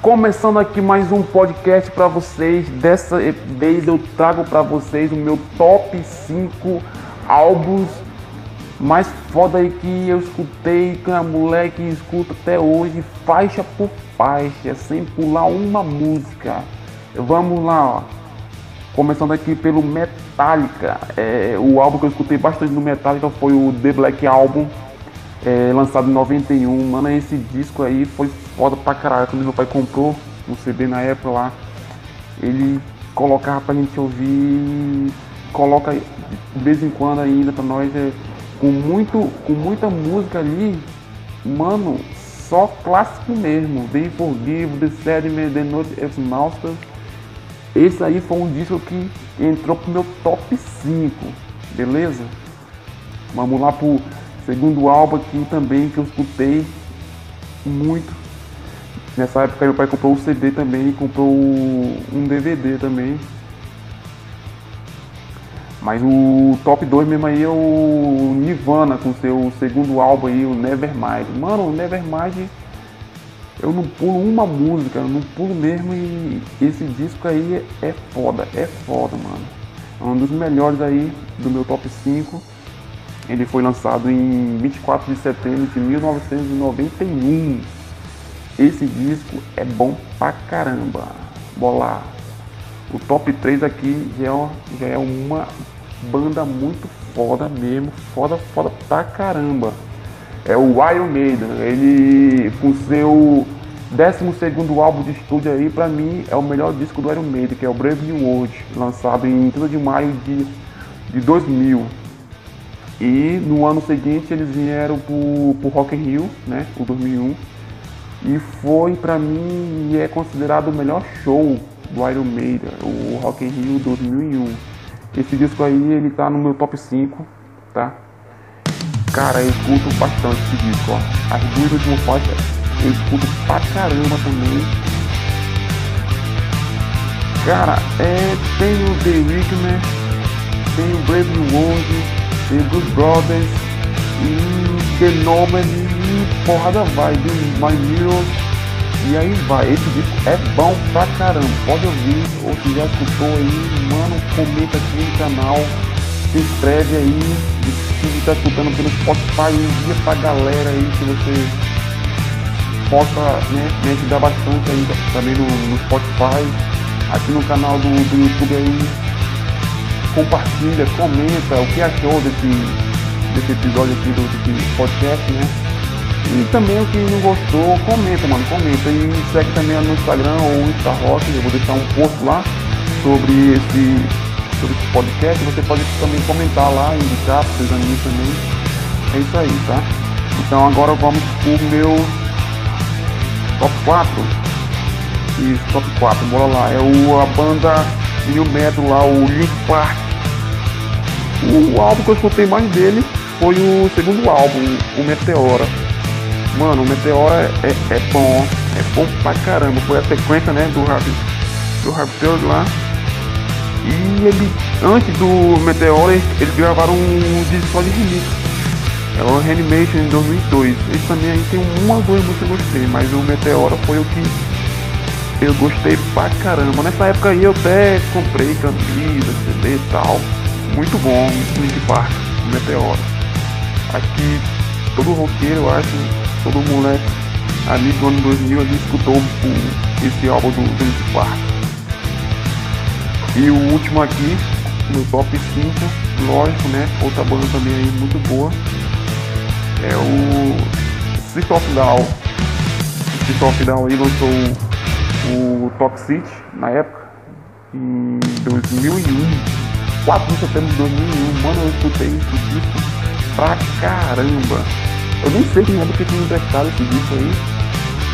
Começando aqui mais um podcast para vocês. Dessa vez eu trago para vocês o meu top 5 álbuns mais foda aí que eu escutei, que a moleque escuta até hoje, faixa por faixa, sem pular uma música. Vamos lá, ó. Começando aqui pelo Metallica. É, o álbum que eu escutei bastante no Metallica foi o The Black Album, é, lançado em 91. Mano, esse disco aí foi foda pra caralho. Quando meu pai comprou um CD na época lá, ele colocava pra gente ouvir, coloca de vez em quando ainda pra nós. É, com, muito, com muita música ali, mano, só clássico mesmo. Bem Forgive, The Sediment, The Note of Master. Esse aí foi um disco que entrou pro meu top 5, beleza? Vamos lá pro segundo álbum aqui também que eu escutei muito. Nessa época meu pai comprou o CD também, comprou um DVD também. Mas o top 2 mesmo aí é o Nirvana com seu segundo álbum aí, o Nevermind. Mano, o Nevermind eu não pulo uma música, eu não pulo mesmo e esse disco aí é foda, é foda, mano. É um dos melhores aí do meu top 5. Ele foi lançado em 24 de setembro de 1991. Esse disco é bom pra caramba. Bola. O top 3 aqui já é, já é uma banda muito foda mesmo, foda, foda pra caramba. É o Iron Maiden, ele com seu 12 álbum de estúdio aí, pra mim é o melhor disco do Iron Maiden, que é o Brave New World, lançado em 30 de maio de, de 2000. E no ano seguinte eles vieram pro, pro Rock in Rio, né, o 2001. E foi pra mim é considerado o melhor show do Iron Maiden, o Rock in Rio 2001. Esse disco aí, ele tá no meu top 5, tá? Cara, eu escuto bastante esse disco, ó. As duas últimas faixas eu escuto pra caramba também. Cara, é, tem o The Weeknd, tem o Brave New World, tem o Good Brothers e The Nomad e porrada vai, do My Heroes e aí vai, esse disco é bom pra caramba. Pode ouvir, ou se já escutou aí, mano, comenta aqui no canal, se inscreve aí, se está escutando pelo Spotify, envia pra galera aí que você possa né, me ajudar bastante aí também no, no Spotify, aqui no canal do, do YouTube aí. Compartilha, comenta o que achou desse, desse episódio aqui do, desse podcast, né? E também o que não gostou, comenta, mano, comenta. E segue também no Instagram ou Instarock, eu vou deixar um post lá sobre esse, sobre esse podcast. Você pode também comentar lá, indicar para seus amigos também. É isso aí, tá? Então agora vamos pro meu top 4. Isso, top 4, bora lá. É o, a banda New Metal lá, o Link Park. O álbum que eu escutei mais dele foi o segundo álbum, o Meteora. Mano, o Meteor é, é, é, bom, é bom pra caramba. Foi a sequência, né, do Rap, do Raptor lá. E ele, antes do Meteor, eles gravaram um disco só de remix. É o Reanimation em 2002. Esse também aí tem uma duas músicas que eu gostei, mas o Meteora foi o que eu gostei pra caramba. Nessa época aí eu até comprei camisa, CD e tal. Muito bom, Link Park, Meteora. Que todo roqueiro, eu acho, todo moleque ali do ano 2000 ali escutou o, esse álbum do Linkin Park. E o último aqui, no top 5, lógico, né? Outra banda também aí muito boa. É o System of Down. System of Down aí lançou o, o Toxic na época, em 2001. 4 de setembro de 2001, mano, eu escutei esse disco pra caramba. Eu nem sei quem é do que tinha emprestado esse disco aí.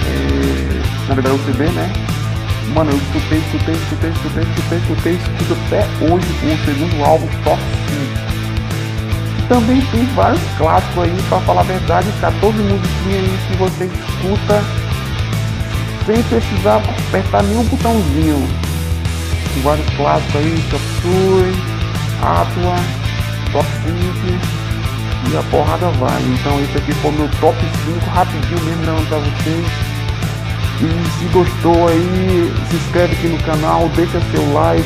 É, na verdade, o CD, né? Mano, eu escutei, escutei, escutei, escutei, escutei, escutei, escuto até hoje o segundo álbum, Top 5. Também tem vários clássicos aí, pra falar a verdade, 14 musiquinhas aí que você escuta sem precisar apertar nenhum botãozinho. Tem vários clássicos aí, Top Suey, Atua, Top 5 e a porrada vai. Então esse aqui foi meu top 5 rapidinho mesmo pra vocês. E se gostou aí, se inscreve aqui no canal, deixa seu like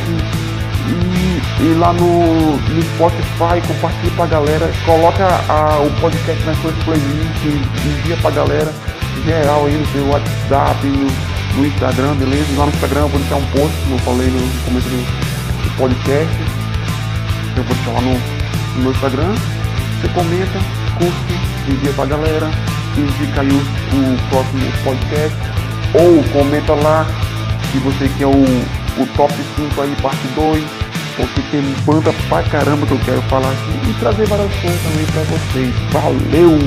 e, e lá no, no Spotify, compartilha pra galera, coloca a, o podcast nas suas playlists, envia pra galera geral aí no seu WhatsApp, no, no Instagram, beleza? Lá no Instagram eu vou deixar um post, como eu falei no começo do, do podcast. Eu vou deixar lá no, no meu Instagram. Você comenta, curte, envia pra galera, indica aí o, o próximo podcast. Ou comenta lá se você quer o, o top 5 aí, parte 2. Porque tem banda pra caramba que eu quero falar aqui e trazer várias coisas também pra vocês. Valeu!